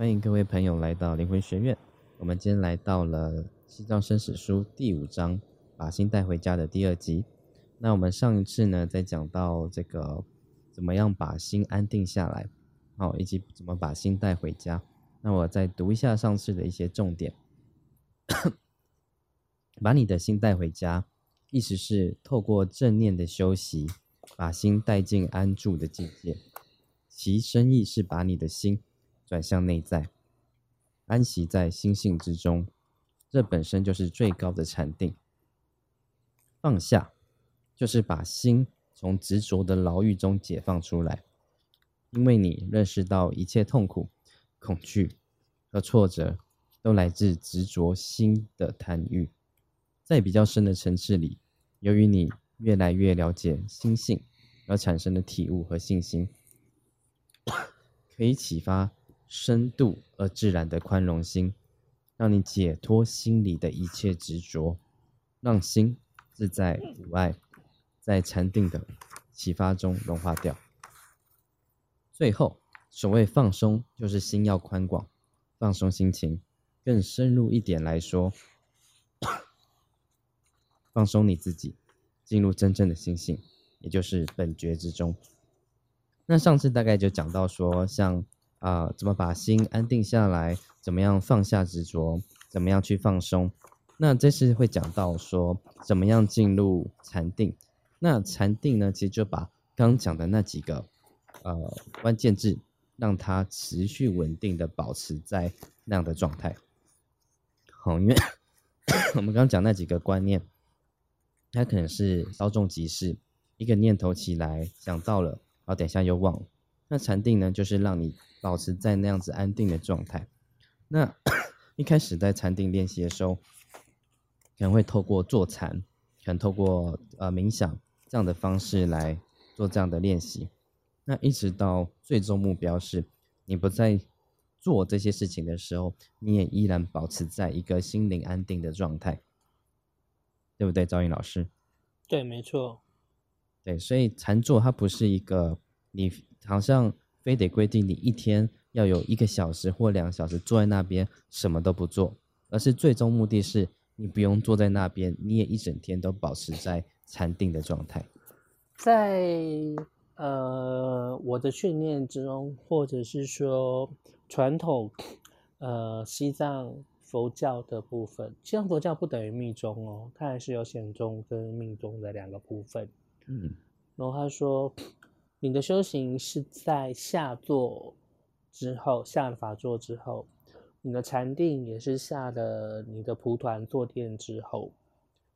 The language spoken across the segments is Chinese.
欢迎各位朋友来到灵魂学院。我们今天来到了《西藏生死书》第五章“把心带回家”的第二集。那我们上一次呢，在讲到这个怎么样把心安定下来，好，以及怎么把心带回家。那我再读一下上次的一些重点：把你的心带回家，意思是透过正念的修习，把心带进安住的境界。其深意是把你的心转向内在。安息在心性之中，这本身就是最高的禅定。放下，就是把心从执着的牢狱中解放出来，因为你认识到一切痛苦、恐惧和挫折都来自执着心的贪欲。在比较深的层次里，由于你越来越了解心性而产生的体悟和信心，可以启发。深度而自然的宽容心，让你解脱心里的一切执着，让心自在无碍，在禅定的启发中融化掉。最后，所谓放松，就是心要宽广，放松心情。更深入一点来说，放松你自己，进入真正的心性，也就是本觉之中。那上次大概就讲到说，像。啊，怎么把心安定下来？怎么样放下执着？怎么样去放松？那这次会讲到说，怎么样进入禅定？那禅定呢，其实就把刚讲的那几个呃关键字，让它持续稳定的保持在那样的状态。好，因为 我们刚刚讲那几个观念，它可能是稍纵即逝，一个念头起来想到了，然后等一下又忘了。那禅定呢，就是让你保持在那样子安定的状态。那 一开始在禅定练习的时候，可能会透过坐禅，可能透过呃冥想这样的方式来做这样的练习。那一直到最终目标是，你不再做这些事情的时候，你也依然保持在一个心灵安定的状态，对不对，赵颖老师？对，没错。对，所以禅坐它不是一个你。好像非得规定你一天要有一个小时或两小时坐在那边什么都不做，而是最终目的是你不用坐在那边，你也一整天都保持在禅定的状态。在呃我的训练之中，或者是说传统呃西藏佛教的部分，西藏佛教不等于密宗哦，它还是有显宗跟密宗的两个部分。嗯，然后他说。你的修行是在下坐之后，下了法座之后，你的禅定也是下的你的蒲团坐垫之后，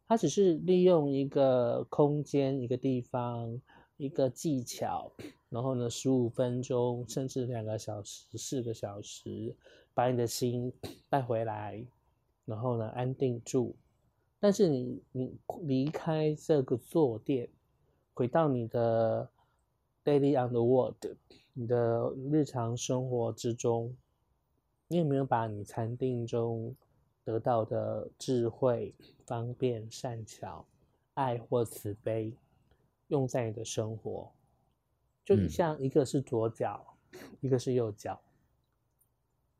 它只是利用一个空间、一个地方、一个技巧，然后呢，十五分钟甚至两个小时、四个小时，把你的心 带回来，然后呢，安定住。但是你你离开这个坐垫，回到你的。Daily on the world，你的日常生活之中，你有没有把你禅定中得到的智慧、方便、善巧、爱或慈悲，用在你的生活？就像一个是左脚，一个是右脚，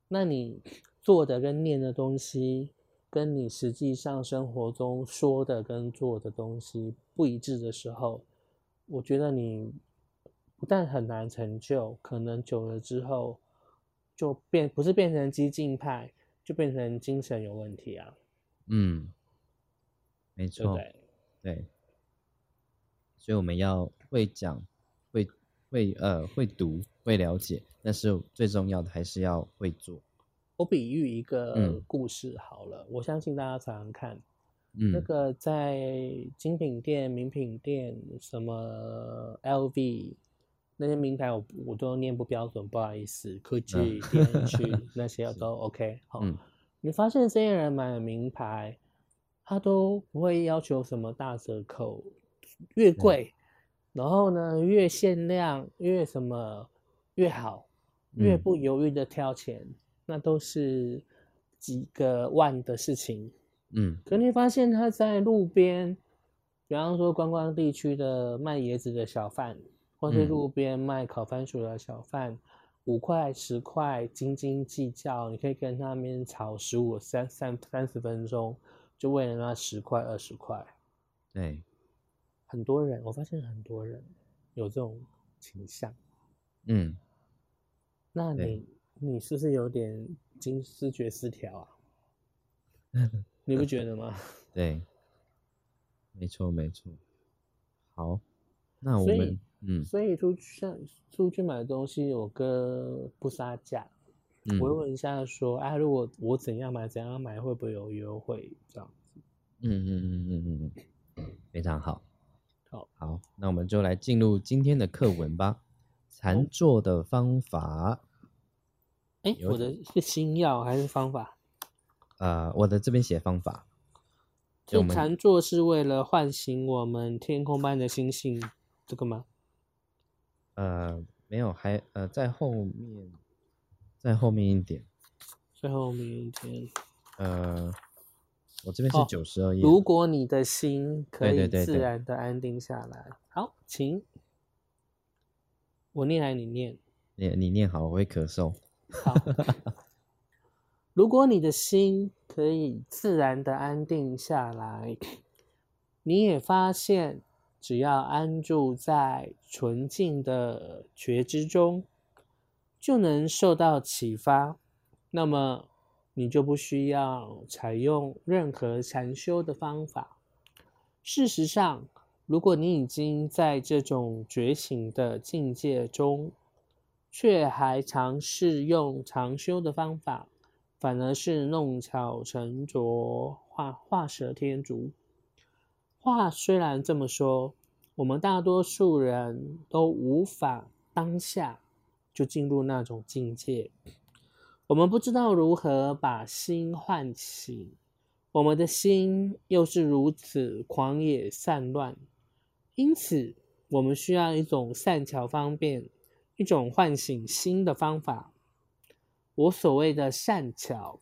那你做的跟念的东西，跟你实际上生活中说的跟做的东西不一致的时候，我觉得你。不但很难成就，可能久了之后就变不是变成激进派，就变成精神有问题啊。嗯，没错，对。所以我们要会讲，会会呃会读，会了解，但是最重要的还是要会做。我比喻一个故事好了，我相信大家常常看，那个在精品店、名品店，什么 LV。那些名牌我我都念不标准，不好意思。科技电区 那些都 OK。好，你发现这些人买名牌，他都不会要求什么大折扣，越贵，然后呢越限量，越什么越好，越不犹豫的挑钱，那都是几个万的事情。嗯，可你发现他在路边，比方说观光地区的卖椰子的小贩。或是路边卖烤番薯的小贩，五块、十块斤斤计较，你可以跟他们吵十五、三三三十分钟，就为了那十块、二十块。对，很多人，我发现很多人有这种倾向。嗯，那你你是不是有点精视觉失调啊？你不觉得吗？对，没错没错。好，那我们嗯所以出去像出去买东西，我哥不杀价，嗯我会问一下说，哎、如果我怎样买怎样买，会不会有优惠？这样子。嗯嗯嗯嗯嗯嗯，非常好。好，好，那我们就来进入今天的课文吧。禅坐的方法，我的是新药还是方法？呃，我的这边写方法，就禅坐是为了唤醒我们天空般的星星，这个吗？呃没有，还呃在后面，在后面一点，最后面一天，呃，我这边是哦九十二页，如果你的心可以自对对对对。然的安定下来，好，请。我念还是你念？你你念好，我会咳嗽。好，如果你的心可以自然的安定下来，你也发现，只要安住在纯净的觉知中，就能受到启发。那么，你就不需要采用任何禅修的方法。事实上，如果你已经在这种觉醒的境界中，却还尝试用禅修的方法，反而是弄巧成拙，画画蛇添足。话虽然这么说，我们大多数人都无法当下就进入那种境界。我们不知道如何把心唤醒，我们的心又是如此狂野散乱，因此我们需要一种善巧方便。一种唤醒心的方法。我所谓的善巧，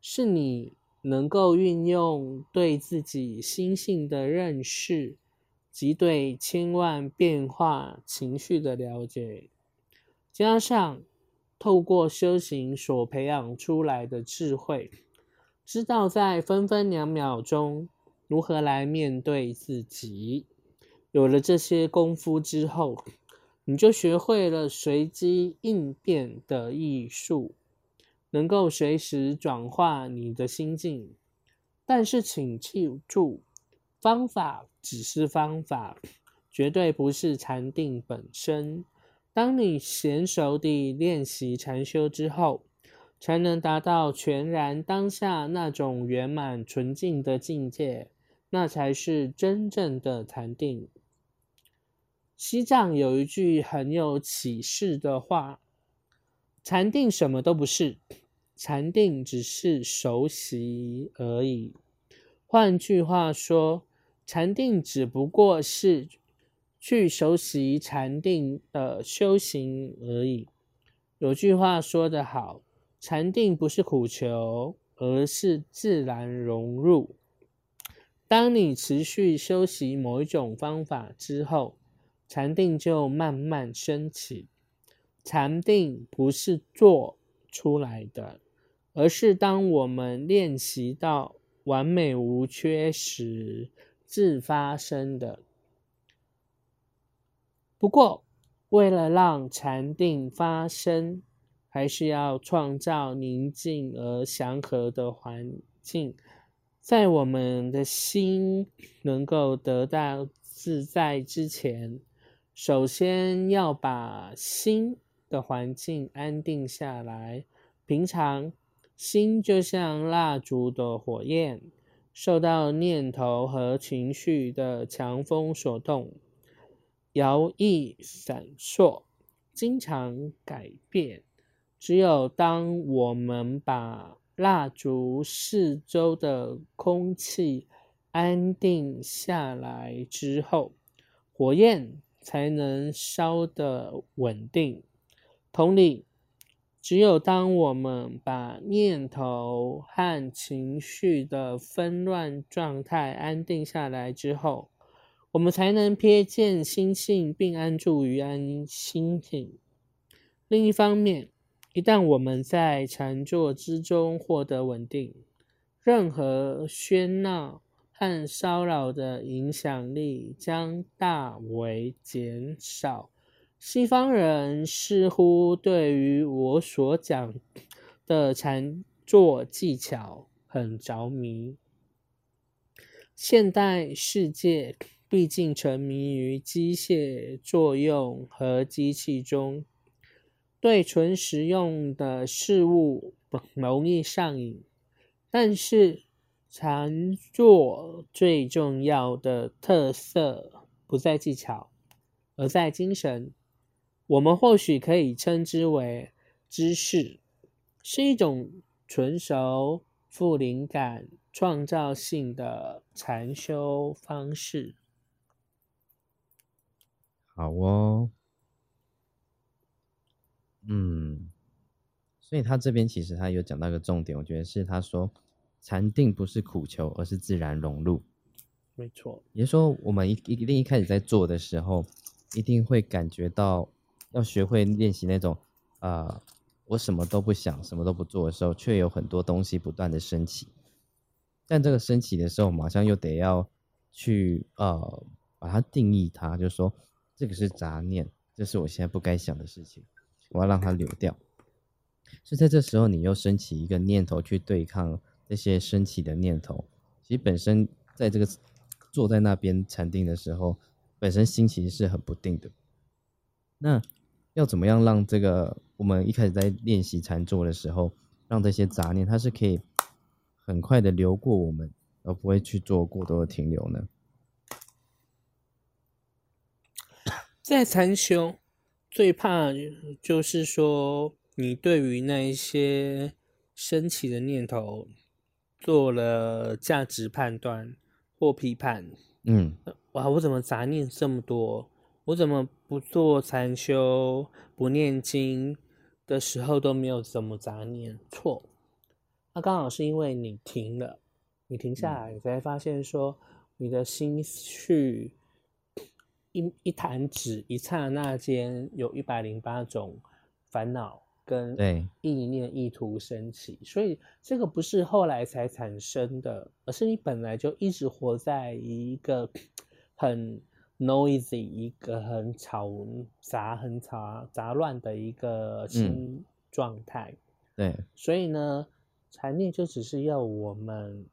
是你能够运用对自己心性的认识及对千万变化情绪的了解，加上透过修行所培养出来的智慧，知道在分分两秒钟如何来面对自己。有了这些功夫之后，你就学会了随机应变的艺术，能够随时转化你的心境。但是，请记住，方法只是方法，绝对不是禅定本身。当你娴熟地练习禅修之后，才能达到全然当下那种圆满纯净的境界，那才是真正的禅定。西藏有一句很有启示的话：“禅定什么都不是，禅定只是熟悉而已。”换句话说，禅定只不过是去熟悉禅定的修行而已。有句话说得好：“禅定不是苦求，而是自然融入。”当你持续修习某一种方法之后，禅定就慢慢升起。禅定不是做出来的，而是当我们练习到完美无缺时自发生的。不过，为了让禅定发生，还是要创造宁静而祥和的环境，在我们的心能够得到自在之前。首先要把心的环境安定下来。平常心就像蜡烛的火焰，受到念头和情绪的强风所动，摇曳闪烁，经常改变。只有当我们把蜡烛四周的空气安定下来之后，火焰才能烧得稳定。同理，只有当我们把念头和情绪的纷乱状态安定下来之后，我们才能瞥见心性，并安住于安心境。另一方面，一旦我们在禅坐之中获得稳定，任何喧闹和骚扰的影响力将大为减少。西方人似乎对于我所讲的禅坐技巧很着迷。现代世界毕竟沉迷于机械作用和机器中，对纯实用的事物容易上瘾。但是，禅坐最重要的特色不在技巧，而在精神。我们或许可以称之为知识，是一种纯熟、富灵感、创造性的禅修方式。好哦，嗯，所以他这边其实他有讲到一个重点，我觉得是他说禅定不是苦求，而是自然融入。没错，也就是说，我们一一定一开始在做的时候，一定会感觉到。要学会练习那种，啊，我什么都不想、什么都不做的时候，却有很多东西不断的升起。但这个升起的时候，马上又得要去呃把它定义它，就是说这个是杂念，这是我现在不该想的事情，我要让它流掉。所以在这时候，你又升起一个念头去对抗这些升起的念头。其实本身在这个坐在那边禅定的时候，本身心情是很不定的。那要怎么样让这个我们一开始在练习禅坐的时候，让这些杂念它是可以很快的流过我们，而不会去做过多的停留呢？在禅修最怕就是说，你对于那一些升起的念头做了价值判断或批判。嗯，哇，我怎么杂念这么多？我怎么不做禅修、不念经的时候都没有怎么杂念？错，那刚好是因为你停了，你停下来，你才发现说你的心绪一一弹指一刹那间有一百零八种烦恼跟意念意图升起，所以这个不是后来才产生的，而是你本来就一直活在一个很。Noisy 一个很吵杂、很杂杂乱的一个心状态，对，所以呢，禅念就只是要我们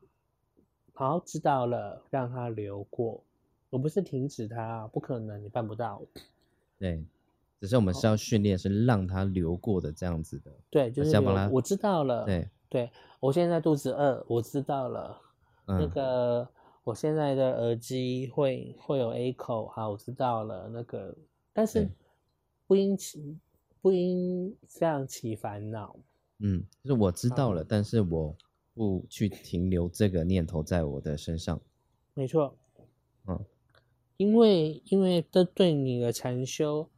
好知道了，让它流过，我不是停止它，不可能，你办不到。对，只是我们是要训练，是让它流过的这样子的。对，就是我知道了。对，对我现在肚子饿，我知道了。那个。我现在的耳机会会有 A 口，好，我知道了。那个，但是不应起，不应这样起烦恼。嗯，就是我知道了，但是我不去停留这个念头在我的身上。没错。嗯，因为因为这对你的禅修，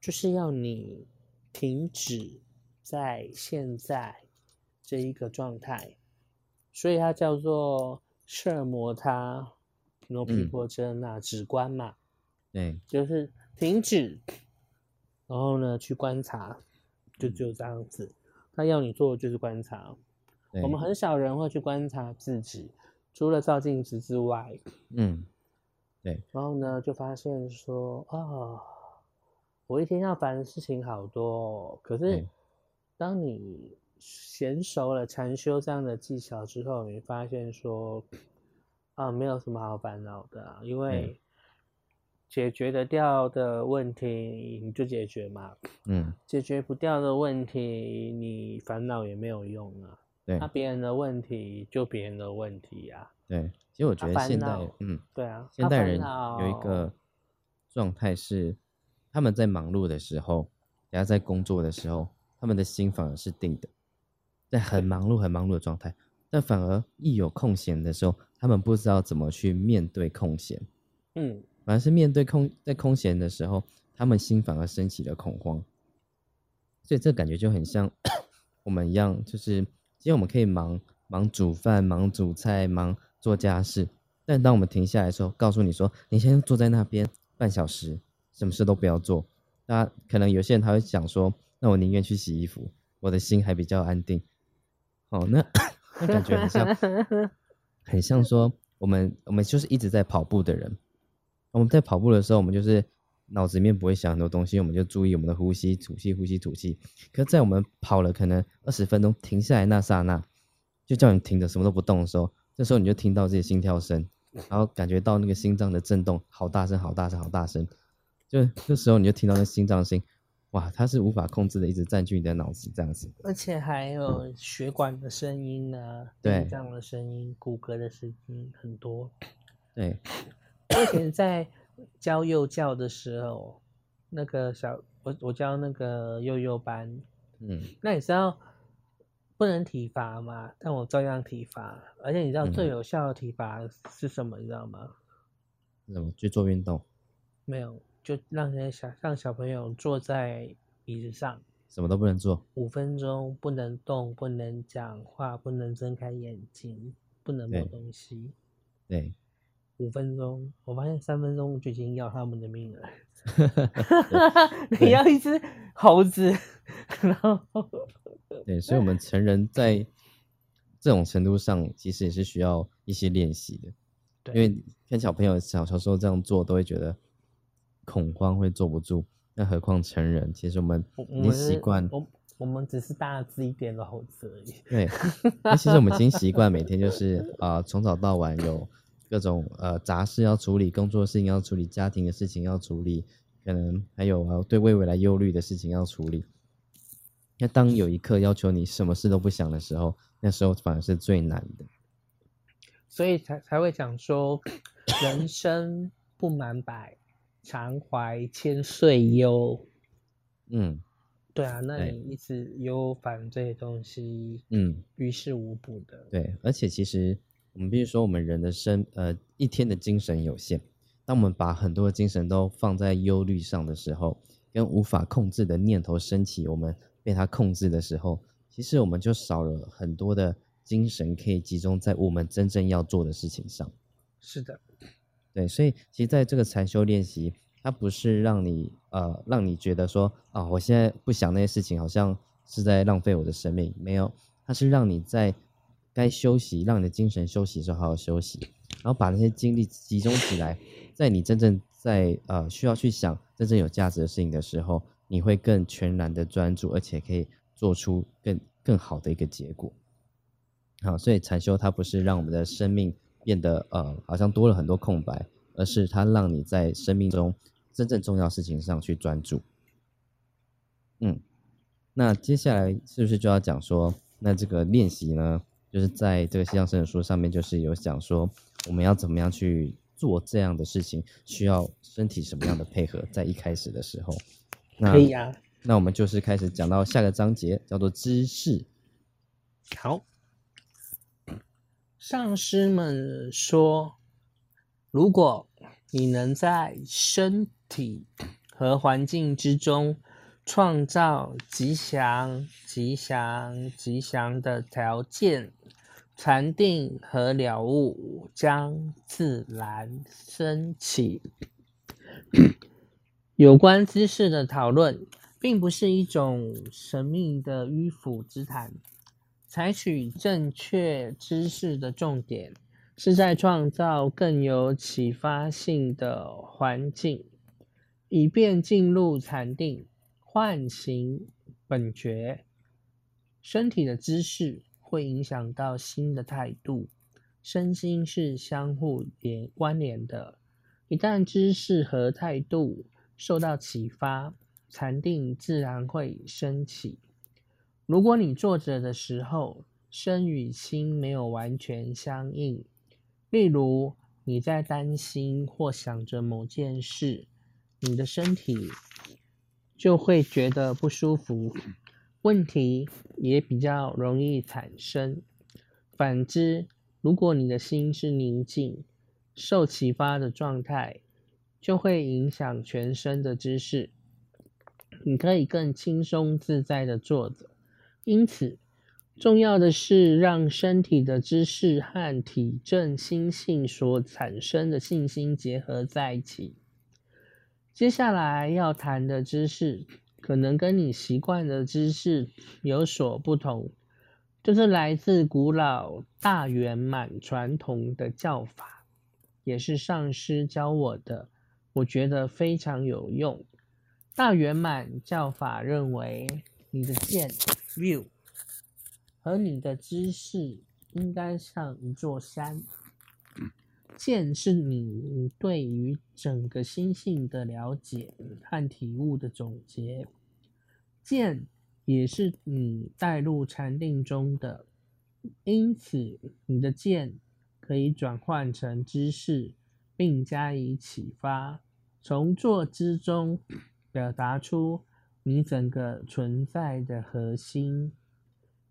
就是要你停止在现在这一个状态，所以它叫做。摄摩他，诺皮波真那止观嘛，对，就是停止，然后呢去观察，就就这样子。他要你做的就是观察。我们很少人会去观察自己，除了照镜子之外，嗯，对。然后呢就发现说啊，我一天要烦的事情好多。可是当你娴熟了禅修这样的技巧之后，你发现说，啊，没有什么好烦恼的，因为解决得掉的问题你就解决嘛，嗯，解决不掉的问题你烦恼也没有用啊，对，那别人的问题就别人的问题呀，对，其实我觉得现在，嗯，对啊，现代人有一个状态是，他们在忙碌的时候，然后在工作的时候，他们的心反而是定的。在很忙碌、很忙碌的状态，但反而一有空闲的时候，他们不知道怎么去面对空闲。嗯，反而是面对空在空闲的时候，他们心反而升起了恐慌。所以这感觉就很像 我们一样，就是其实我们可以忙忙煮饭、忙煮菜、忙做家事，但当我们停下来的时候，告诉你说：“你先坐在那边半小时，什么事都不要做。”那可能有些人他会想说。那我宁愿去洗衣服，我的心还比较安定。哦，那 那感觉很像，很像说我们我们就是一直在跑步的人，我们在跑步的时候，我们就是脑子里面不会想很多东西，我们就注意我们的呼吸、吐气、呼吸、吐气。可在我们跑了可能二十分钟，停下来那刹那，就叫你停着什么都不动的时候，这时候你就听到自己心跳声，然后感觉到那个心脏的震动，好大声、好大声、好大声。就这时候你就听到那心脏声，哇，它是无法控制的，一直占据你的脑子这样子。而且还有血管的声音啊，对心脏的声音、骨骼的声音很多。对，我以前在教幼教的时候，那个小我我教那个幼幼班，嗯，那你知道不能体罚嘛？但我照样体罚，而且你知道最嗯有效的体罚是什么？你知道吗？什么去做运动？没有，就让人小让小朋友坐在椅子上什么都不能做。五分钟，不能动，不能讲话，不能睁开眼睛，不能摸东西。对，五分钟，我发现三分钟就已经要他们的命了。你要一只猴子，然后对，所以，我们成人在这种程度上，其实也是需要一些练习的。因为看小朋友小小时候这样做，都会觉得恐慌，会坐不住。那何况成人，其实我们我我已经习惯，我我们只是大只一点的猴子而已。对，那其实我们已经习惯每天就是啊，从、早到晚有各种呃杂事要处理，工作事情要处理，家庭的事情要处理，可能还有啊对未未来忧虑的事情要处理。那当有一刻要求你什么事都不想的时候，那时候反而是最难的。所以才才会讲说，人生不满百，常怀千岁忧。嗯对啊，那你一直忧烦这些东西，嗯，于事无补的。对，而且其实我们必须说，我们人的生呃一天的精神有限，当我们把很多的精神都放在忧虑上的时候，跟无法控制的念头升起，我们被它控制的时候，其实我们就少了很多的精神可以集中在我们真正要做的事情上。是的，对，所以其实在这个禅修练习，它不是让你呃让你觉得说啊，我现在不想那些事情，好像是在浪费我的生命。没有，它是让你在该休息，让你的精神休息的时候好好休息，然后把那些精力集中起来，在你真正在呃需要去想真正有价值的事情的时候，你会更全然的专注，而且可以做出更更好的一个结果。好，所以禅修它不是让我们的生命变得呃好像多了很多空白，而是它让你在生命中真正重要事情上去专注。嗯，那接下来是不是就要讲说，那这个练习呢，就是在这个西藏生的书上面，就是有讲说我们要怎么样去做这样的事情，需要身体什么样的配合，在一开始的时候。那可以啊。那我们就是开始讲到下个章节，叫做知识。好，上师们说，如果你能在身体和环境之中创造吉祥、吉祥、吉祥的条件，禅定和了悟将自然升起。有关知识的讨论，并不是一种神秘的迂腐之谈。采取正确知识的重点是在创造更有启发性的环境，以便进入禅定，唤醒本觉。身体的姿势会影响到心的态度，身心是相互连关联的。一旦知识和态度受到启发，禅定自然会升起。如果你坐着的时候，身与心没有完全相应，例如你在担心或想着某件事，你的身体就会觉得不舒服，问题也比较容易产生。反之，如果你的心是宁静、受启发的状态，就会影响全身的姿势，你可以更轻松自在的坐着。因此，重要的是让身体的姿势和体证心性所产生的信心结合在一起。接下来要谈的知识可能跟你习惯的姿势有所不同，就是来自古老大圆满传统的教法，也是上师教我的，我觉得非常有用。大圆满教法认为，你的剑 view 和你的知识应该像一座山。剑是你对于整个心性的了解和体悟的总结，剑也是你带入禅定中的，因此你的剑可以转换成知识，并加以启发，从坐之中表达出你整个存在的核心。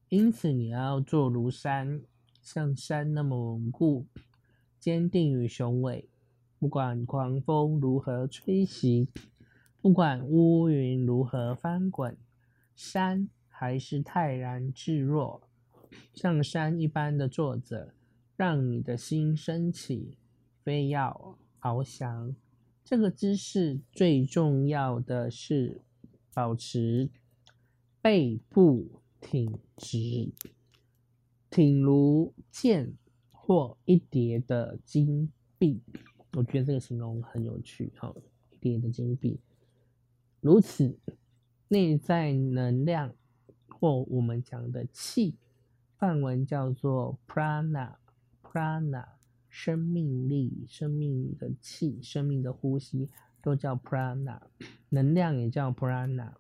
因此，你要坐如山，像山那么稳固。坚定与雄伟，不管狂风如何吹袭，不管乌云如何翻滚，山还是泰然自若，像山一般的坐着，让你的心升起，非要翱翔。这个姿势最重要的是保持背部挺直，挺如剑。或一叠的金币，我觉得这个形容很有趣。哈，一叠的金币，如此内在能量或我们讲的气，梵文叫做 prana，prana，生命力、生命的气、生命的呼吸都叫 prana，能量也叫 prana。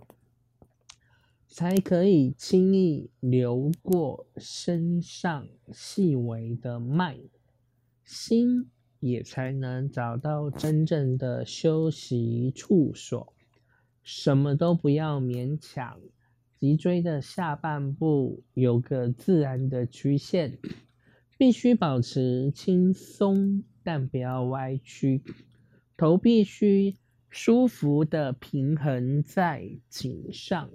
才可以轻易流过身上细微的脉，心也才能找到真正的休息处所。什么都不要勉强，脊椎的下半部有个自然的曲线，必须保持轻松，但不要歪曲。头必须舒服的平衡在颈上。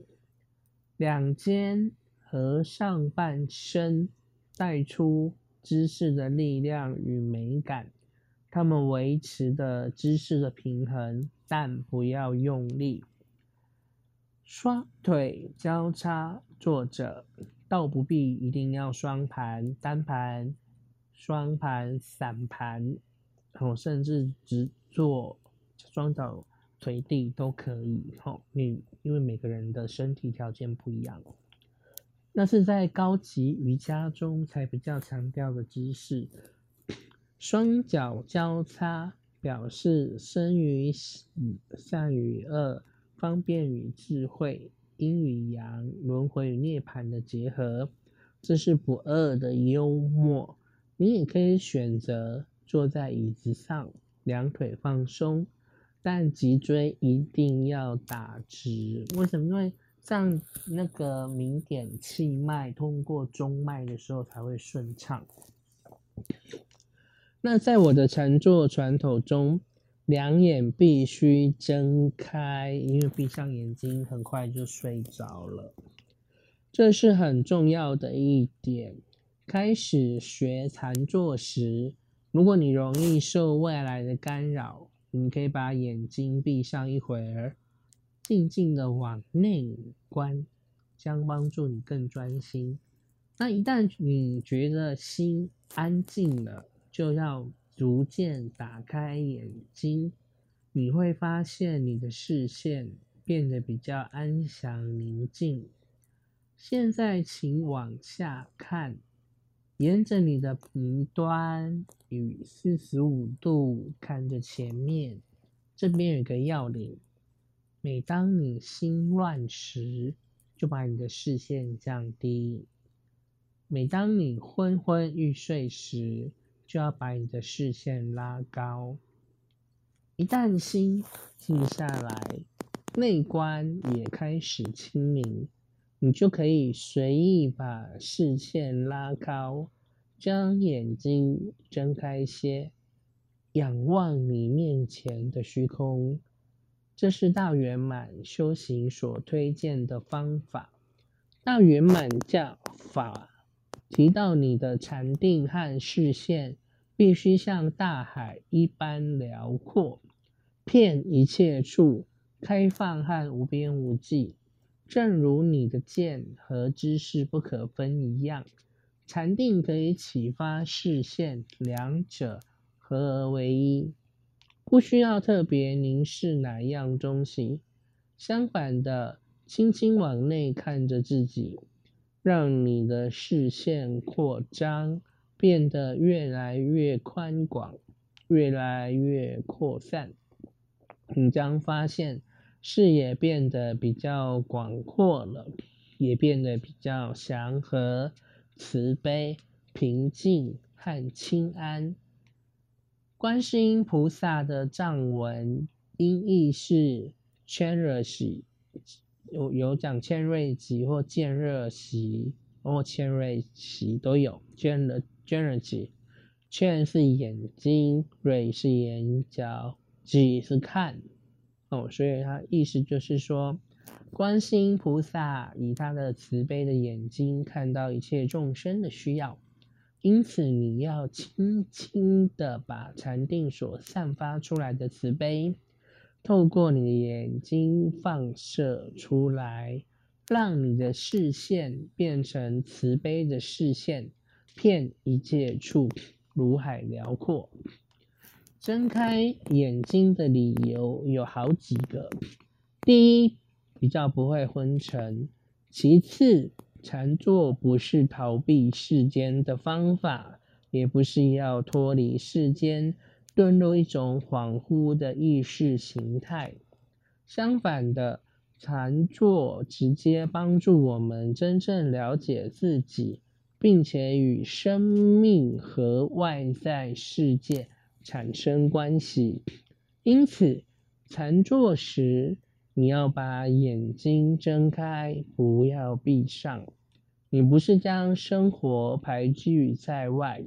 两肩和上半身带出姿势的力量与美感，他们维持的姿势的平衡，但不要用力。双腿交叉坐着，倒不必一定要双盘、单盘、双盘、散盘，哦，甚至直坐双脚。随地都可以，吼，你因为每个人的身体条件不一样，那是在高级瑜伽中才比较强调的姿势。双脚交叉表示生于，善与恶，方便与智慧，阴与阳，轮回与涅槃的结合，这是不二的幽默。你也可以选择坐在椅子上，两腿放松。但脊椎一定要打直，为什么？因为像那个明点气脉通过中脉的时候才会顺畅。那在我的禅坐传统中，两眼必须睁开，因为闭上眼睛很快就睡着了。这是很重要的一点。开始学禅坐时，如果你容易受外来的干扰，你可以把眼睛闭上一会儿，静静的往内观，将帮助你更专心。那一旦你觉得心安静了，就要逐渐打开眼睛，你会发现你的视线变得比较安详宁静。现在，请往下看。沿着你的鼻端与四十五度看着前面，这边有个要领。每当你心乱时，就把你的视线降低；每当你昏昏欲睡时，就要把你的视线拉高。一旦心静下来，内观也开始清明。你就可以随意把视线拉高，将眼睛睁开些，仰望你面前的虚空。这是大圆满修行所推荐的方法。大圆满教法提到，你的禅定和视线必须像大海一般辽阔，遍一切处开放和无边无际。正如你的见和知识不可分一样，禅定可以启发视线，两者合而为一，不需要特别凝视哪样东西。相反的，轻轻往内看着自己，让你的视线扩张，变得越来越宽广，越来越扩散，你将发现。视野变得比较广阔了，也变得比较祥和、慈悲、平静和清安。观世音菩萨的藏文音译是“千热喜”，有有讲“千瑞吉”或“见热喜”或“千瑞喜”都有。千热千热吉，千是眼睛，瑞是眼角，吉是看。哦，所以他意思就是说，观世音菩萨以他的慈悲的眼睛看到一切众生的需要，因此你要轻轻的把禅定所散发出来的慈悲，透过你的眼睛放射出来，让你的视线变成慈悲的视线，遍一切处，如海辽阔。睁开眼睛的理由有好几个：第一，比较不会昏沉；其次，禅坐不是逃避世间的方法，也不是要脱离世间，遁入一种恍惚的意识形态。相反的，禅坐直接帮助我们真正了解自己，并且与生命和外在世界。产生关系，因此禅坐时你要把眼睛睁开，不要闭上。你不是将生活排拒在外，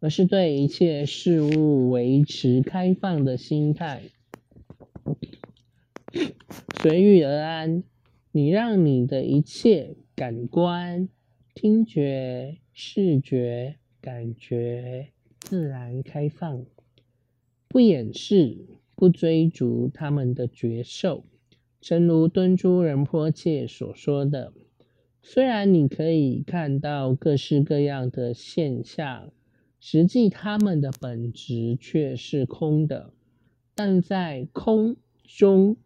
而是对一切事物维持开放的心态，随遇而安。你让你的一切感官、听觉、视觉、感觉自然开放。不掩饰，不追逐他们的觉受，正如敦珠仁波切所说的：“虽然你可以看到各式各样的现象，实际他们的本质却是空的；但在空中，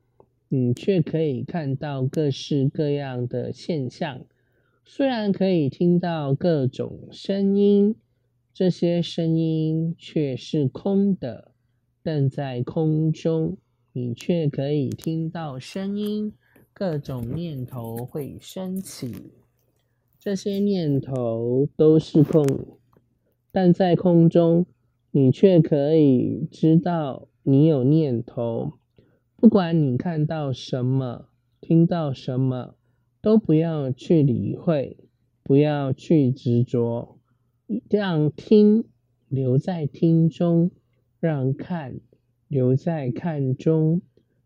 你却可以看到各式各样的现象。虽然可以听到各种声音，这些声音却是空的。”但在空中，你却可以听到声音，各种念头会升起，这些念头都是空。但在空中，你却可以知道你有念头。不管你看到什么，听到什么，都不要去理会，不要去执着，让听留在听中。让看留在看中，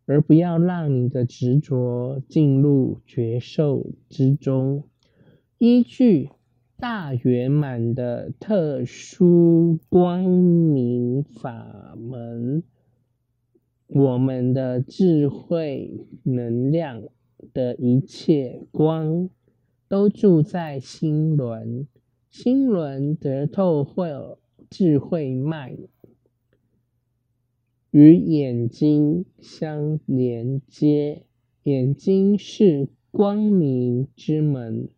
而不要让你的执着进入觉受之中。依据大圆满的特殊光明法门，我们的智慧能量的一切光，都住在心轮，心轮得透会智慧脉。与眼睛相连接，眼睛是光明之门，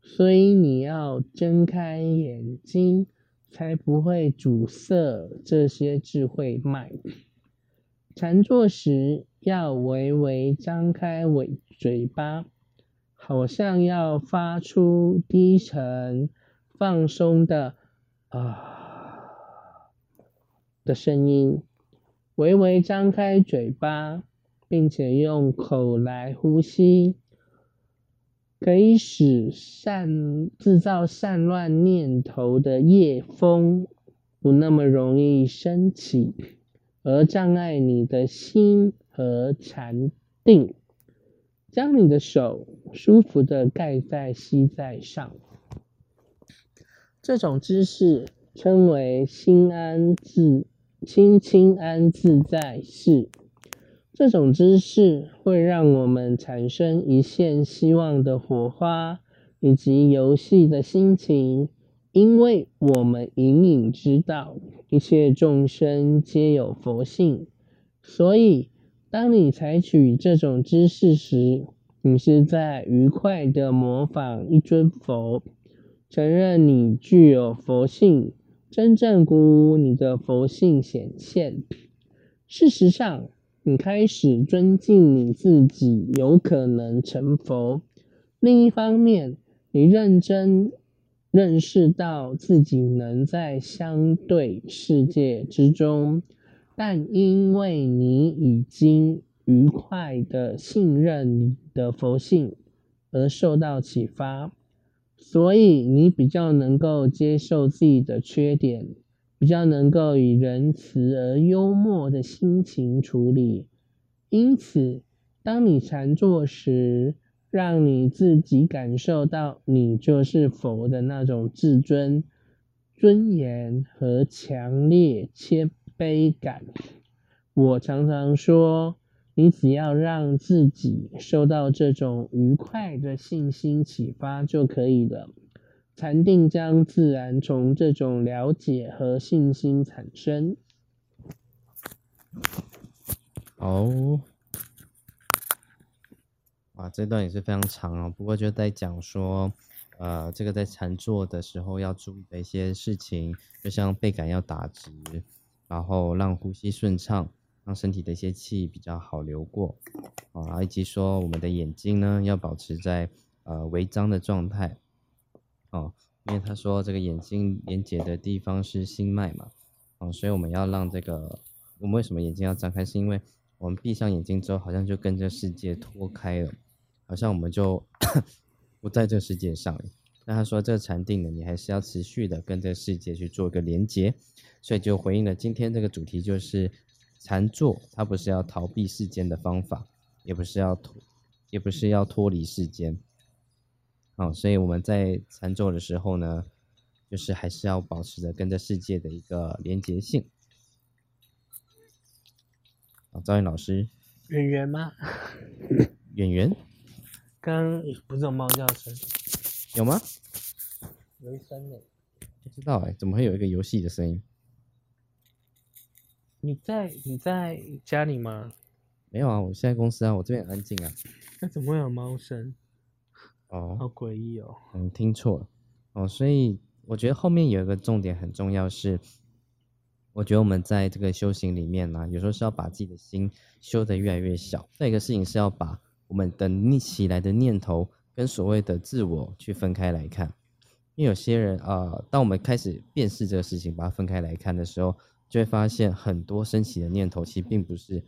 所以你要睁开眼睛，才不会阻塞这些智慧脉。禅坐时要微微张开尾嘴巴，好像要发出低沉、放松的啊的声音。微微张开嘴巴，并且用口来呼吸，可以使散制造散乱念头的夜风不那么容易升起，而障碍你的心和禅定。将你的手舒服的盖在膝盖上，这种姿势称为心安自。轻轻安自在是。这种知识会让我们产生一线希望的火花，以及游戏的心情，因为我们隐隐知道一切众生皆有佛性，所以当你采取这种知识时，你是在愉快的模仿一尊佛，承认你具有佛性，真正鼓舞你的佛性显现。事实上。你开始尊敬你自己，有可能成佛。另一方面，你认真认识到自己能在相对世界之中，但因为你已经愉快的信任你的佛性而受到启发，所以你比较能够接受自己的缺点。比较能够以仁慈而幽默的心情处理，因此，当你禅坐时，让你自己感受到你就是佛的那种自尊、尊严和强烈谦卑感。我常常说，你只要让自己受到这种愉快的信心启发就可以了。禅定将自然从这种了解和信心产生。哦，哇，这段也是非常长哦。不过就在讲说，呃，这个在禅坐的时候要注意的一些事情，就像背感要打直，然后让呼吸顺畅，让身体的一些气比较好流过，啊，以及说我们的眼睛呢要保持在呃微张的状态。哦，因为他说这个眼睛连接的地方是心脉嘛，哦，所以我们要让这个，我们为什么眼睛要张开？是因为我们闭上眼睛之后，好像就跟这世界脱开了，好像我们就 不在这世界上。那他说这个禅定呢，你还是要持续的跟这世界去做一个连接，所以就回应了今天这个主题，就是禅坐，它不是要逃避世间的方法，也不是要脱，也不是要脱离世间。哦，所以我们在禅坐的时候呢，就是还是要保持着跟这世界的一个连结性。啊，赵云老师，圆圆吗？圆圆，刚不是有猫叫声？有吗？有一声呢。不知道哎，怎么会有一个游戏的声音？你在你在家里吗？没有啊，我现在公司啊，我这边很安静啊。那怎么会有猫声？哦，好诡异哦！嗯，听错了哦，所以我觉得后面有一个重点很重要，是我觉得我们在这个修行里面呢，有时候是要把自己的心修得越来越小。再一个事情是要把我们的逆起来的念头跟所谓的自我去分开来看，因为有些人啊，当我们开始辨识这个事情，把它分开来看的时候，就会发现很多升起的念头其实并不是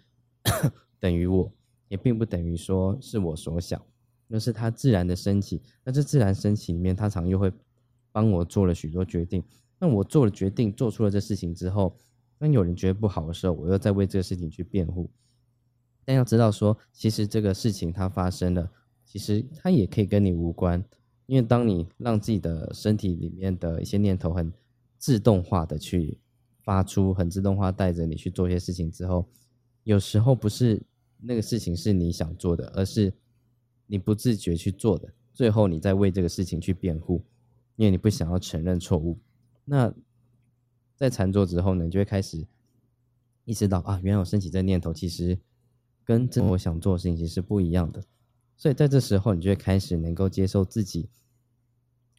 等于我，也并不等于说是我所想。那是它自然的升起，那这自然升起里面，它常又会帮我做了许多决定。那我做了决定，做出了这事情之后，当有人觉得不好的时候，我又在为这个事情去辩护。但要知道说，其实这个事情它发生了，其实它也可以跟你无关。因为当你让自己的身体里面的一些念头很自动化的去发出，很自动化带着你去做一些事情之后，有时候不是那个事情是你想做的，而是。你不自觉去做的，最后你在为这个事情去辩护，因为你不想要承认错误。那在禅坐之后呢，你就会开始意识到啊，原来我升起这念头，其实跟真我想做的事情其实是不一样的。所以在这时候，你就会开始能够接受自己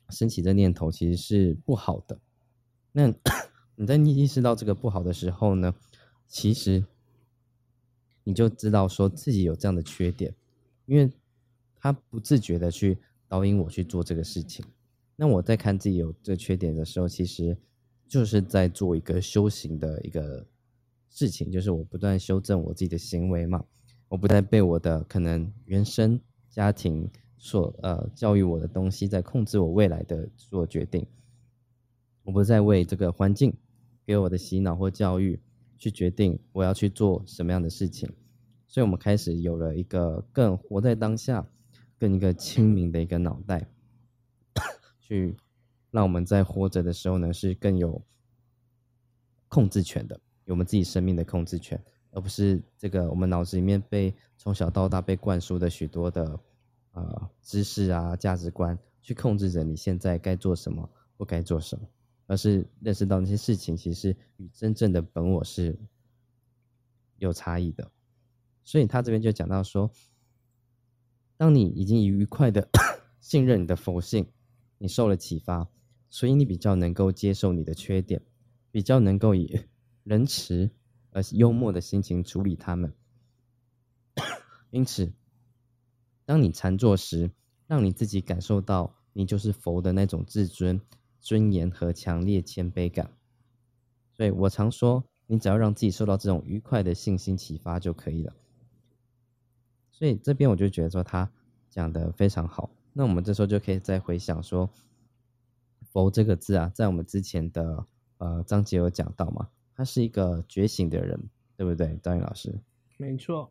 升起这念头其实是不好的。那你在你意识到这个不好的时候呢，其实你就知道说自己有这样的缺点，因为。他不自觉的去导引我去做这个事情，那我在看自己有这缺点的时候，其实就是在做一个修行的一个事情，就是我不断修正我自己的行为嘛，我不再被我的可能原生家庭所呃教育我的东西在控制我未来的做决定，我不再为这个环境给我的洗脑或教育去决定我要去做什么样的事情，所以我们开始有了一个更活在当下。更一个清明的一个脑袋，去让我们在活着的时候呢，是更有控制权的，有我们自己生命的控制权，而不是这个我们脑子里面被从小到大被灌输的许多的呃知识啊价值观去控制着你现在该做什么不该做什么，而是认识到那些事情其实与真正的本我是有差异的。所以他这边就讲到说，当你已经愉快的 信任你的佛性，你受了启发，所以你比较能够接受你的缺点，比较能够以仁慈而幽默的心情处理他们。因此，当你禅坐时，让你自己感受到你就是佛的那种自尊、尊严和强烈谦卑感。所以我常说，你只要让自己受到这种愉快的信心启发就可以了。所以这边我就觉得说他讲的非常好。那我们这时候就可以再回想说，“佛”这个字啊，在我们之前的呃章节有讲到嘛，他是一个觉醒的人，对不对，张宇老师？没错。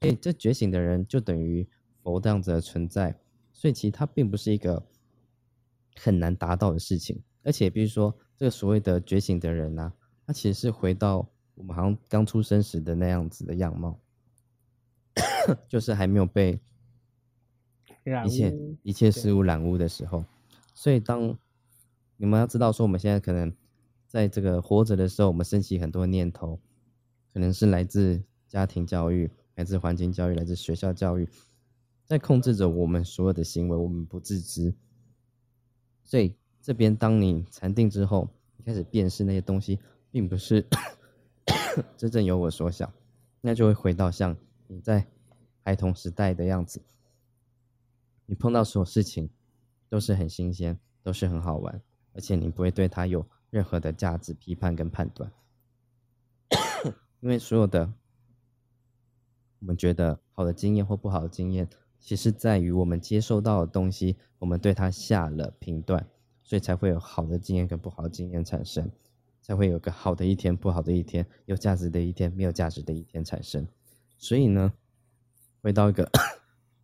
所以这觉醒的人就等于佛这样子的存在，所以其实他并不是一个很难达到的事情。而且，比如说这个所谓的觉醒的人呢，他其实是回到我们好像刚出生时的那样子的样貌。就是还没有被一切一切事物染污的时候，所以当你们要知道说，我们现在可能在这个活着的时候，我们升起很多念头，可能是来自家庭教育、来自环境教育、来自学校教育，在控制着我们所有的行为，我们不自知。所以这边当你禅定之后，你开始辨识那些东西，并不是 真正由我所想，那就会回到像你在。孩童时代的样子，你碰到所有事情都是很新鲜，都是很好玩，而且你不会对它有任何的价值批判跟判断，因为所有的我们觉得好的经验或不好的经验，其实在于我们接受到的东西，我们对它下了评断，所以才会有好的经验跟不好的经验产生，才会有个好的一天、不好的一天、有价值的一天、没有价值的一天产生，所以呢。回到一个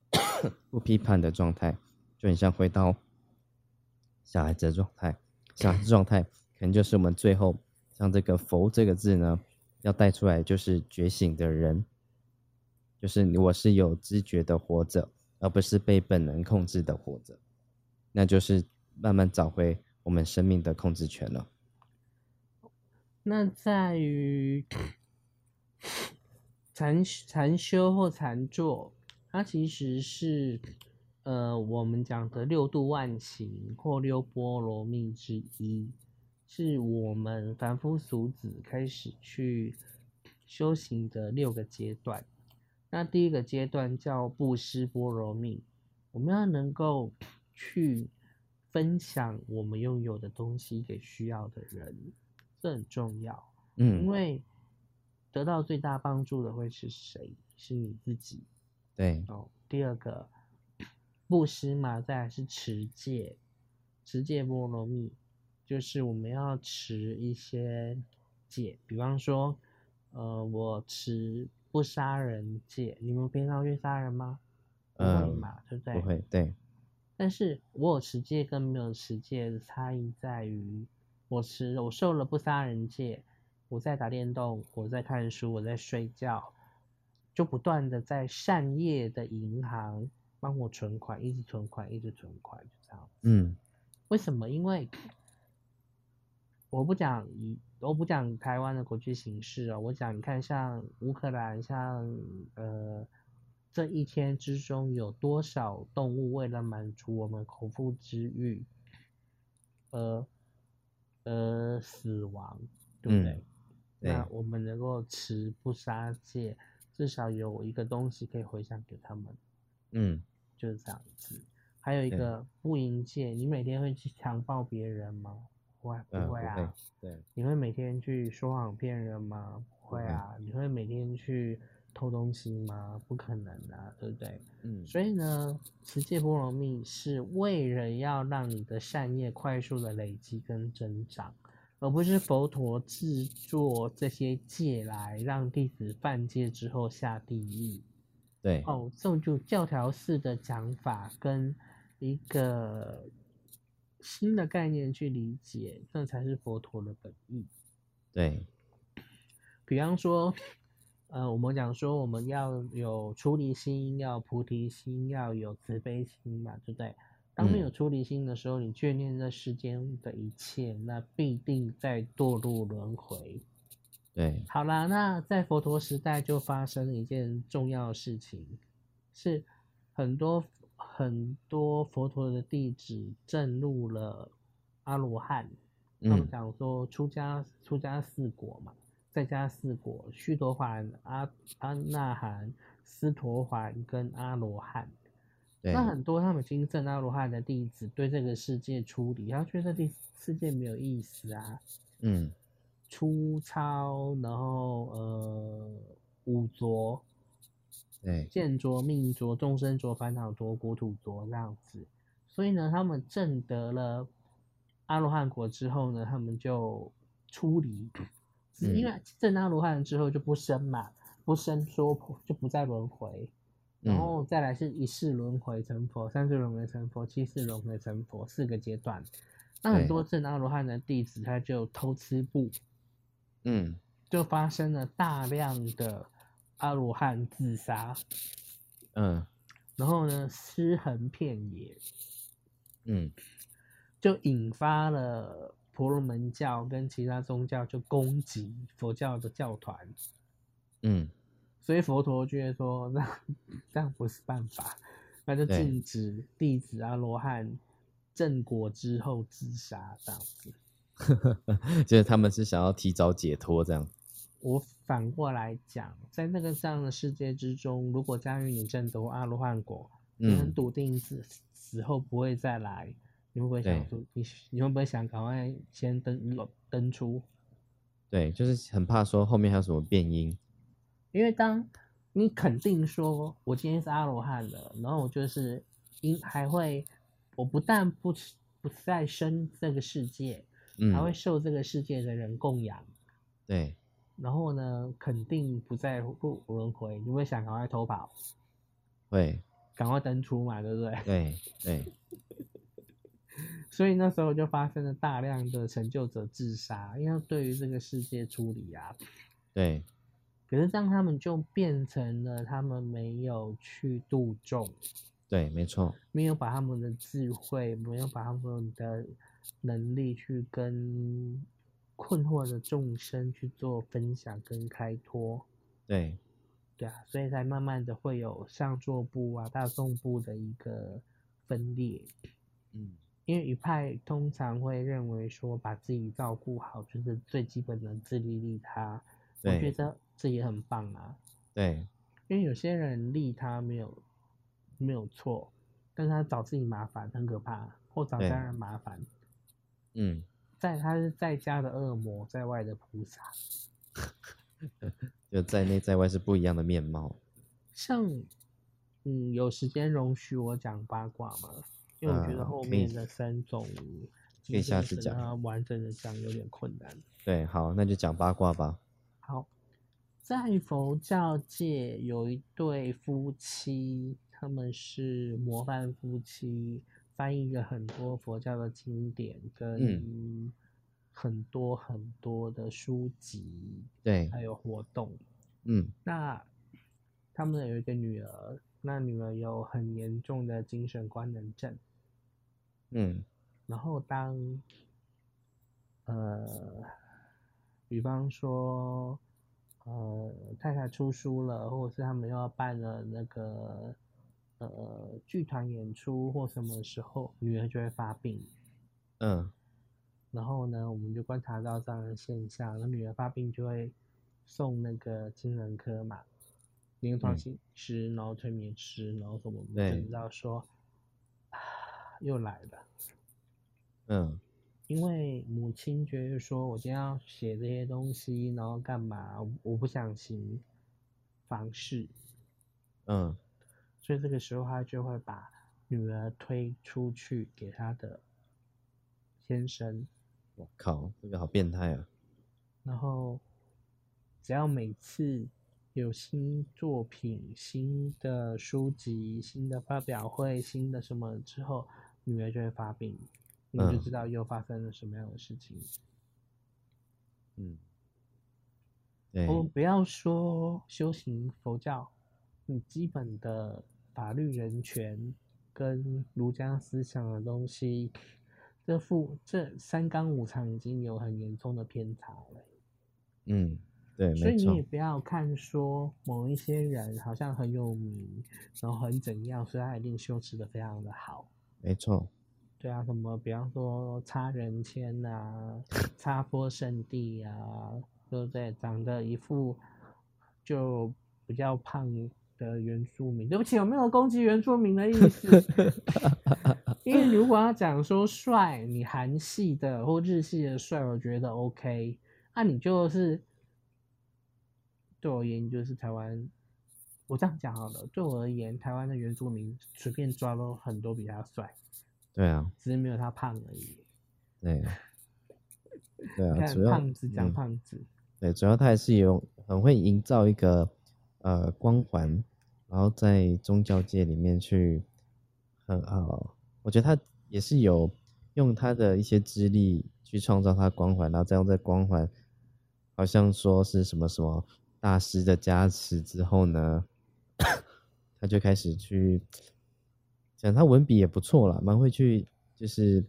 不批判的状态，就很像回到小孩子的状态。小孩子状态可能就是我们最后像这个“佛”这个字呢，要带出来就是觉醒的人，就是我是有知觉的活着，而不是被本能控制的活着。那就是慢慢找回我们生命的控制权了。那在于。禅禅修或禅坐，它其实是，呃，我们讲的六度万行或六波罗蜜之一，是我们凡夫俗子开始去修行的六个阶段。那第一个阶段叫布施波罗蜜，我们要能够去分享我们拥有的东西给需要的人，这很重要。嗯，因为。得到最大帮助的会是谁？是你自己。对哦。第二个布施嘛，再是持戒，持戒波罗蜜，就是我们要持一些戒，比方说，呃，我持不杀人戒。你们平常会杀人吗？不会嘛，对不对？不会，对。但是我有持戒跟没有持戒的差异在于，我持我受了不杀人戒。我在打电动，我在看书，我在睡觉，就不断的在善业的银行帮我存款，一直存款，一直存款，就这样。嗯，为什么？因为我不讲以，我不讲台湾的国际形势哦，我讲你看，像乌克兰，像呃，这一天之中有多少动物为了满足我们口腹之欲，呃呃死亡，对不对？那我们能够持不杀戒，至少有一个东西可以回向给他们。嗯，就是这样子。还有一个不迎戒，你每天会去强暴别人吗？会不会啊？对。你会每天去说谎骗人吗？不会啊。你会每天去偷东西吗？不可能啊，对不对？嗯。所以呢，持戒波罗蜜是为了要让你的善业快速的累积跟增长。而不是佛陀制作这些戒来让弟子犯戒之后下地狱。对，哦，这种就教条式的讲法跟一个新的概念去理解，这才是佛陀的本意。对，比方说，呃，我们讲说我们要有出离心，要菩提心，要有慈悲心嘛，对不对？当没有出离心的时候，你眷恋这世间的一切，那必定在堕入轮回。对，好啦，那在佛陀时代就发生了一件重要的事情，是很多很多佛陀的弟子证入了阿罗汉。他们讲说出家出家四果嘛，在家四果：须陀洹、阿阿那含、斯陀洹跟阿罗汉。那很多他们已经证阿罗汉的弟子对这个世界出离，他觉得这世界没有意思啊。嗯。粗糙，然后呃，污浊，对，见浊、命浊、众生浊、烦恼浊、国土浊这样子。所以呢，他们证得了阿罗汉果之后呢，他们就出离，因为证阿罗汉之后就不生嘛，不生说破，就不再轮回，然后再来是一世轮回成佛，三世轮回成佛，七世轮回成佛，四个阶段。那很多证阿罗汉的弟子，他就偷吃布。嗯，就发生了大量的阿罗汉自杀，嗯，然后呢，尸横遍野，嗯，就引发了婆罗门教跟其他宗教就攻击佛教的教团，嗯，所以佛陀觉得说，那 这样不是办法，那就禁止弟子阿罗汉正果之后自杀这样子。就是他们是想要提早解脱这样。我反过来讲，在那个这样的世界之中，如果加于你证得阿罗汉果，你很笃定死死后不会再来，你会不会想说你你会不会想赶快先登登出？对，就是很怕说后面还有什么变因。因为当你肯定说我今天是阿罗汉了，然后我就是因还会，我不但不不再生这个世界。还会受这个世界的人供养，对。然后呢，肯定不再不轮回。你会想赶快偷跑，会赶快登出嘛，对不对？对对。所以那时候就发生了大量的成就者自杀，因为对于这个世界处理啊。对。可是这样他们就变成了他们没有去度众。对，没错。没有把他们的智慧，没有把他们的。能力去跟困惑的众生去做分享跟开脱，对，对啊，所以才慢慢的会有上座部啊、大众部的一个分裂，嗯，因为一派通常会认为说把自己照顾好就是最基本的自利利他，我觉得这也很棒啊，对，因为有些人利他没有没有错，但是他找自己麻烦很可怕，或找家人麻烦。嗯，在他是在家的恶魔，在外的菩萨，就在内在外是不一样的面貌。像，嗯，有时间容许我讲八卦吗？因为我觉得后面的三种可以下次讲，完整的讲有点困难。对，好，那就讲八卦吧。好，在佛教界有一对夫妻，他们是模范夫妻。翻译了很多佛教的经典，跟很多很多的书籍，对，还有活动，嗯，那他们有一个女儿，那女儿有很严重的精神官能症，嗯，然后当，呃，比方说，呃，太太出书了，或者是他们又要办了那个。呃，剧团演出或什么时候，女儿就会发病。嗯，然后呢，我们就观察到这样的现象，那女儿发病就会送那个精神科嘛，临床心师，然后催眠师，然后什么，我们就知道说，又来了。嗯，因为母亲觉得说，我今天要写这些东西，然后干嘛？我不想行房事。嗯。所以这个时候，他就会把女儿推出去给他的先生。我靠，这个好变态啊！然后，只要每次有新作品、新的书籍、新的发表会、新的什么之后，女儿就会发病，你就知道又发生了什么样的事情。嗯。对，我们不要说修行佛教，你基本的法律人权跟儒家思想的东西，这副这三纲五常已经有很严重的偏差了。嗯，对，所以你也，不要看说某一些人好像很有名，然后很怎样，所以他一定修持的非常的好。没错，对啊，什么比方说插人签啊，插播圣地啊，对不对？长得一副就比较胖的原住民，对不起，我没有攻击原住民的意思。因为如果要讲说帅，你韩系的或日系的帅，我觉得 OK。那、你就是对我而言，就是台湾。我这样讲好了，对我而言，台湾的原住民随便抓都很多比他帅。对啊，只是没有他胖而已。对，对啊，看主要胖子讲嗯胖子，对，主要他还是有很会营造一个呃光环，然后在宗教界里面去很呃，我觉得他也是有用他的一些资历去创造他光环，然后再用这光环，好像说是什么什么大师的加持之后呢，他就开始去讲他文笔也不错啦，蛮会去就是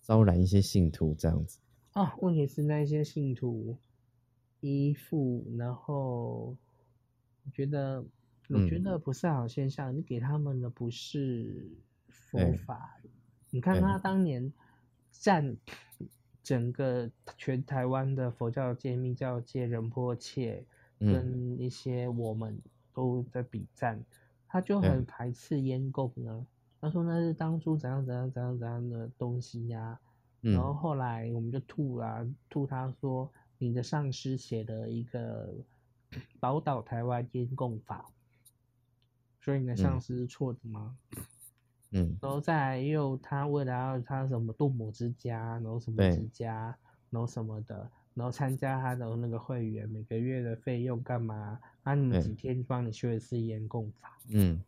招揽一些信徒这样子。啊，问题是那些信徒依附，然后我觉得，我觉嗯。得不是好现象。你给他们的不是佛对法，你看他当年占整个全台湾的佛教界、密教界、仁波切嗯，跟一些我们都在比战，他就很排斥烟供呢。他说那是当初怎样怎样怎样怎样的东西呀、然后嗯，后来我们就吐啦，吐他说你的上师写的一个宝岛台湾烟供法，所以你的上司是错的吗？嗯，然后再来又他为了要他什么杜母之家，然后什么对之家，然后什么的，然后参加他的那个会员，每个月的费用干嘛？啊，你们几天帮你修一次烟供法？嗯，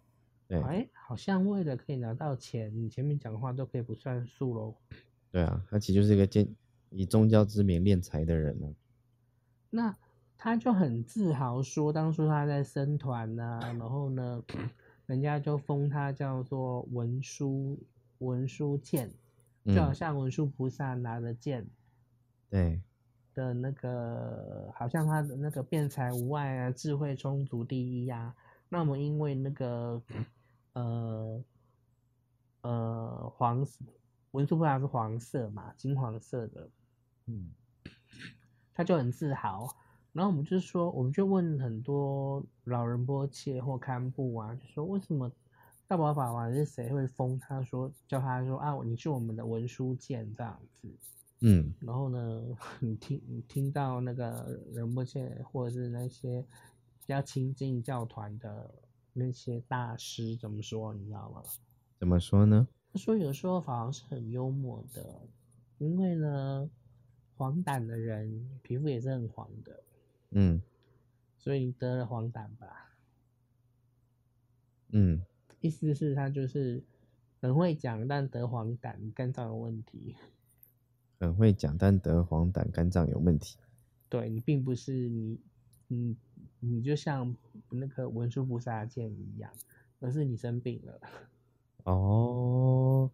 对，哎，好像为了可以拿到钱，你前面讲话都可以不算数喽。对啊，他其实就是一个见以宗教之名敛财的人呢、那他就很自豪说，当初他在僧团呐、然后呢，人家就封他叫做文殊文殊剑，就好嗯，像文殊菩萨拿着剑对，的那个，好像他的那个辩才无碍啊，智慧充足第一呀、那么因为那个呃呃黄文殊菩萨是黄色嘛，金黄色的，嗯，他就很自豪。然后我们就说，我们就问很多老人波切或堪布啊，就说为什么大宝法王是谁会封他说叫他说啊，你是我们的文书剑这样子。嗯，然后呢，你听你听到那个仁波切或者是那些比较亲近教团的那些大师怎么说，你知道吗？怎么说呢？他说有时候法王是很幽默的，因为呢，黄疸的人皮肤也是很黄的。嗯所以你得了黄疸吧？嗯，意思是他就是很会讲，但得黄疸，肝脏有问题。很会讲，但得黄疸，肝脏有问题。对你并不是你，你你就像那个文殊菩萨剑一样，而是你生病了。哦，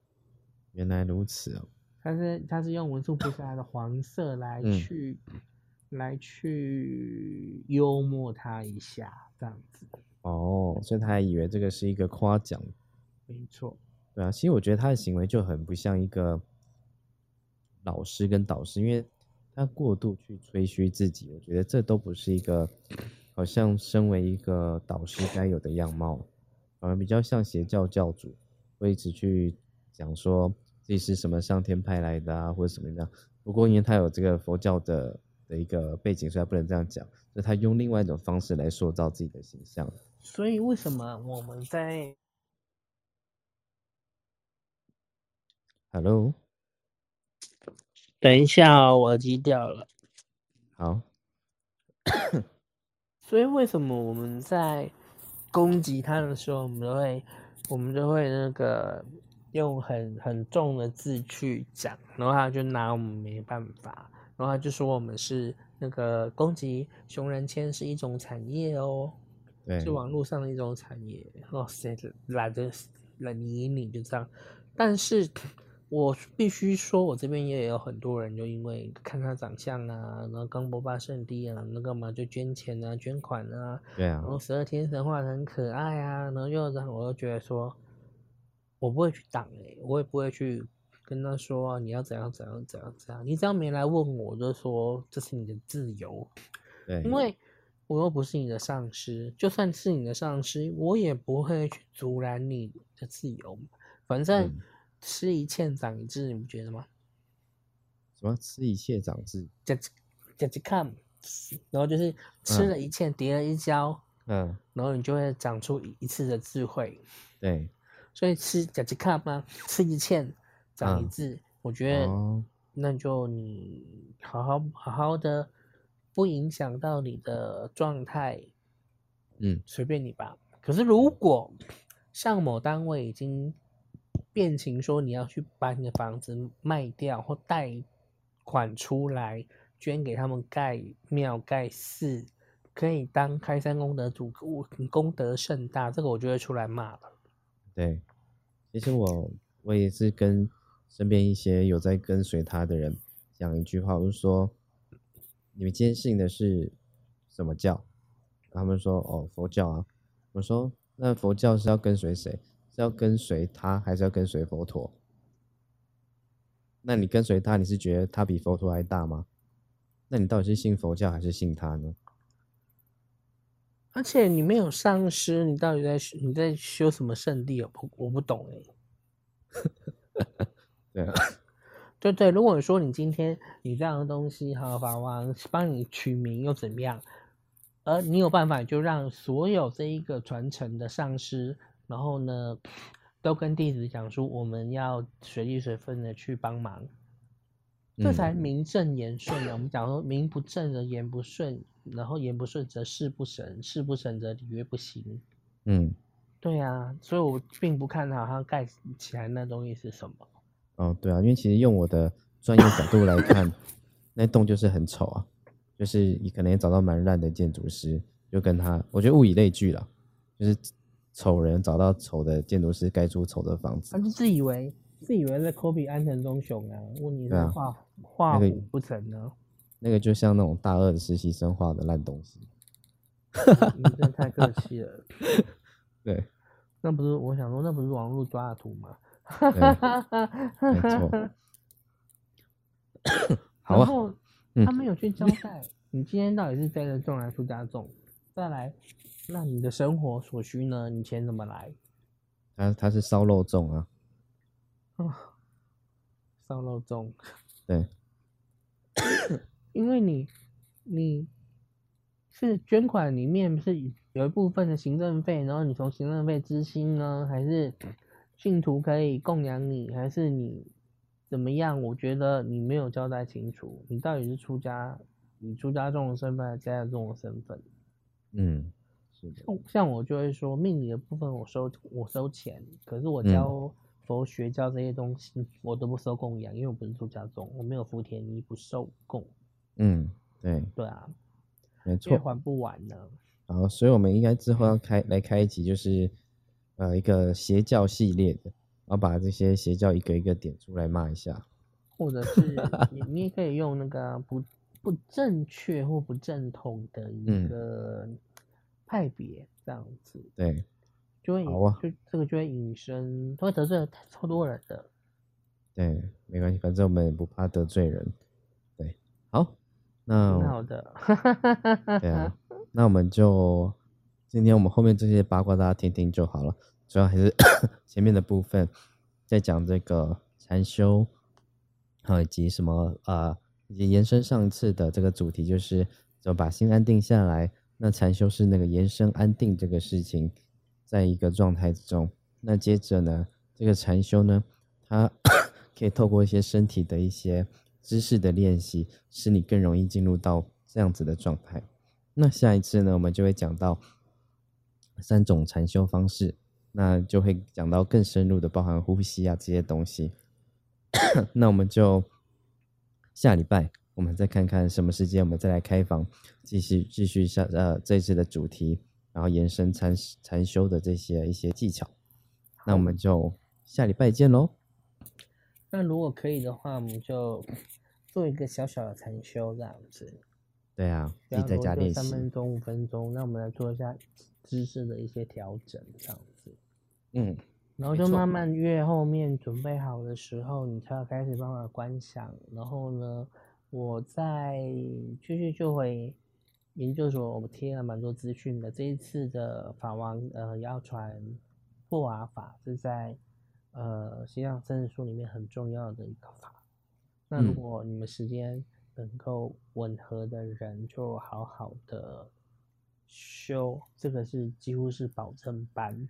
原来如此哦。他是他是用文殊菩萨的黄色来嗯去、来去幽默他一下，这样子。哦，所以他还以为这个是一个夸奖。没错，对啊，其实我觉得他的行为就很不像一个老师跟导师，因为他过度去吹嘘自己，我觉得这都不是一个好像身为一个导师该有的样貌，反而比较像邪教教主，会一直去讲说自己是什么上天派来的啊，或者什么样。不过因为他有这个佛教的的一个背景，所以他不能这样讲，所以他用另外一种方式来塑造自己的形象。所以为什么我们在 Hello，等一下哦，我耳机掉了。好，所以为什么我们在攻击他的时候，我们都会，我们都会那个用很很重的字去讲，然后他就拿我们没办法，然后他就说我们是那个攻击熊人签是一种产业哦，对，是网络上的一种产业。哇塞，懒得懒理你就这样，但是。我必须说，我这边也有很多人，就因为看他长相啊，然后刚博巴圣地啊，那个嘛就捐钱啊、捐款啊，对啊，然后十二天神话很可爱啊，然后又让我又觉得说，我不会去挡哎，我也不会去跟他说你要怎样怎样怎样怎样，你只要没来问我，就说这是你的自由，对，因为我又不是你的上司，就算是你的上司，我也不会去阻拦你的自由，反正。吃一堑长一智，你不觉得吗？什么吃一堑长智？就就就看，然后就是吃了一堑，跌了一跤，嗯，然后你就会长出一次的智慧。对，所以吃就就看吗？吃一堑长一智，我觉得那就你好好好好的，不影响到你的状态，嗯，随便你吧。可是如果像某单位已经。变情说你要去把你的房子卖掉或贷款出来捐给他们盖庙盖寺，可以当开山功德主，功德甚大，这个我就会出来骂了。对，其实我我也是跟身边一些有在跟随他的人讲一句话，我就说你们坚信的是什么教？他们说哦佛教啊，我说那佛教是要跟随谁？是要跟随他，还是要跟随佛陀？那你跟随他，你是觉得他比佛陀还大吗？那你到底是信佛教还是信他呢？而且你没有上师，你到底在你在修什么圣地？我不我不懂哎。对啊，对对，如果说你今天你这样的东西哈，法王帮你取名又怎么样？而你有办法就让所有这一个传承的上师。然后呢，都跟弟子讲说，我们要随力随分的去帮忙，这才名正言顺的。我们讲说，名不正则言不顺，然后言不顺则事不成，事不成则礼乐不行。嗯，对啊，所以我并不看好他盖起来那东西是什么。哦，对啊，因为其实用我的专业角度来看，那栋就是很丑啊，就是你可能也找到蛮烂的建筑师，就跟他，我觉得物以类聚了，就是。丑人找到丑的建筑师盖出丑的房子，他就自以为自以为在 copy 安藤忠雄啊？问题是画画虎不成呢？那个就像那种大二的实习生画的烂东西，你真太客气了。对，那不是我想说，那不是网络抓的图吗？没错。好啊。然后他们有去交代，你今天到底是栽了种还是出家种？再来。那你的生活所需呢？你钱怎么来？他他是烧肉粽啊，啊，烧肉粽，对，因为你你是捐款里面是有一部分的行政费，然后你从行政费支薪呢，还是信徒可以供养你，还是你怎么样？我觉得你没有交代清楚，你到底是出家以出家众的身份，还是家众的身份？嗯。像像我就会说，命理的部分我收我收钱，可是我教佛学教这些东西，我都不收供养，因为我不是出家众，我没有福田你，不受供。嗯，对，对啊，没错，还不完呢。好，所以我们应该之后要开来开一集，就是呃一个邪教系列的，然后把这些邪教一个一个点出来骂一下，或者是你你也可以用那个不不正确或不正统的一个。派别这样子，对，就会好啊，就这个就会引申，会得罪超多人的。对，没关系，反正我们也不怕得罪人。对，好，那好的，对啊，那我们就今天我们后面这些八卦大家听听就好了，主要还是 前面的部分在讲这个禅修，还有以及什么啊，以及延伸上次的这个主题，就是怎么把心安定下来。那禅修是那个延伸安定这个事情，在一个状态之中。那接着呢，这个禅修呢，它 可以透过一些身体的一些姿势的练习，使你更容易进入到这样子的状态。那下一次呢，我们就会讲到三种禅修方式。那就会讲到更深入的，包含呼吸啊这些东西。那我们就下礼拜我们再看看什么时间，我们再来开房，继续继续下呃这次的主题，然后延伸禅禅修的这些一些技巧。那我们就下礼拜见喽。那如果可以的话，我们就做一个小小的禅修这样子。对啊，不要自己在家多练习。三分钟、五分钟，那我们来做一下姿势的一些调整，这样子。嗯，然后就慢慢越后面准备好的时候，你才要开始慢慢观想。然后呢，我在继续就回研究所，我们贴了蛮多资讯的。这一次的法王呃要传布瓦法是在呃西洋圣书里面很重要的一个法。那如嗯果你们时间能够吻合的人，就好好的修，这个是几乎是保证班。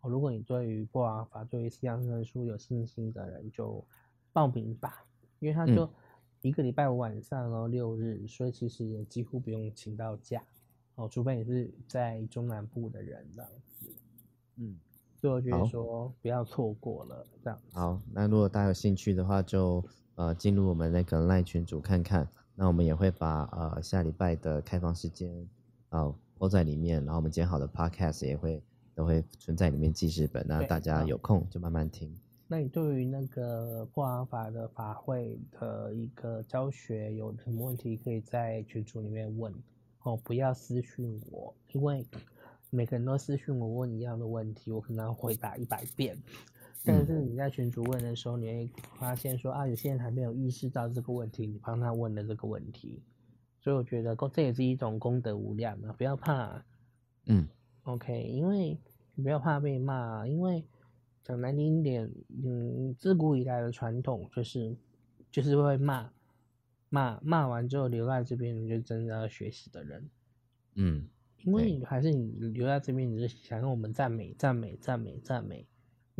哦，如果你对于波瓦法、对于西洋证书有信心的人，就报名吧，因为他嗯就一个礼拜五晚上，然后六日，所以其实也几乎不用请到假哦，除非你是在中南部的人这样子。嗯，所以我觉得说不要错过了这样子。好，那如果大家有兴趣的话，就呃进入我们那个赖群组看看。那我们也会把呃下礼拜的开放时间啊播在里面，然后我们剪好的 podcast 也会都会存在里面记事本，那对大家有空就慢慢听。那你对于那个破案法的法会的一个教学有什么问题，可以在群组里面问哦，不要私讯我，因为每个人都私讯我问一样的问题，我可能要回答一百遍。但是你在群主问的时候，你会发现说啊，有些人还没有意识到这个问题，你帮他问了这个问题，所以我觉得功这也是一种功德无量啊，不要怕，嗯。OK，因为你不要怕被骂，因为讲难听一点，嗯，自古以来的传统就是就是会骂，骂骂完之后留在这边，你就真的要学习的人，嗯，因为你还是你留在这边，你是想让我们赞美赞美赞美赞美，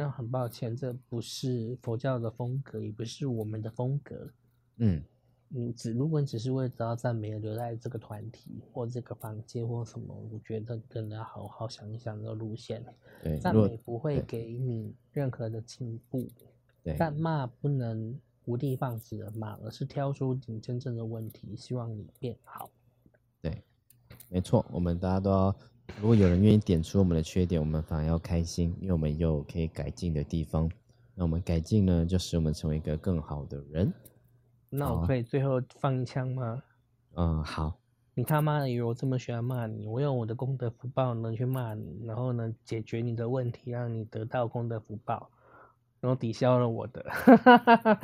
那很抱歉，这不是佛教的风格，也不是我们的风格。嗯你只如果你只是为了得到赞美而留在这个团体或这个房间或什么，我觉得真的要好好想一想这个路线。对，赞美不会给你任何的进步，对但骂不能无地放矢的骂，而是挑出你真正的问题，希望你变好。对，没错，我们大家都要，如果有人愿意点出我们的缺点，我们反而要开心，因为我们有可以改进的地方。那我们改进呢，就使我们成为一个更好的人。那我可以最后放一枪吗？嗯，好，你他妈的以为我这么喜欢骂你？我用我的功德福报呢去骂你，然后呢解决你的问题，让你得到功德福报，然后抵消了我的，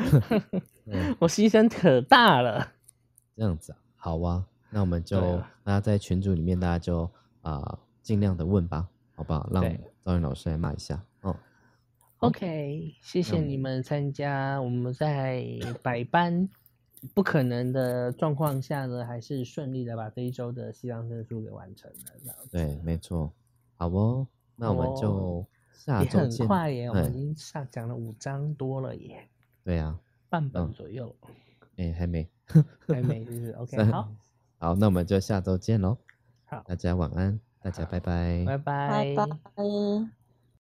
嗯 我牺牲可大了。这样子啊，好啊，那我们就对啊大家在群组里面，大家就啊、尽量的问吧，好不好？让对赵云老师来骂一下。哦，OK，谢谢你们参加。我们在百般不可能的状况下呢，还是顺利的把这一周的西藏证书给完成了。对，没错，好哦，那我们就哦也很下周见。快耶，我们哎已经上讲了五章多了耶，对呀、半本嗯左右，哎，还没。还没就是 OK。好，好，那我们就下周见喽。好大家晚安，大家拜拜。拜拜拜。拜。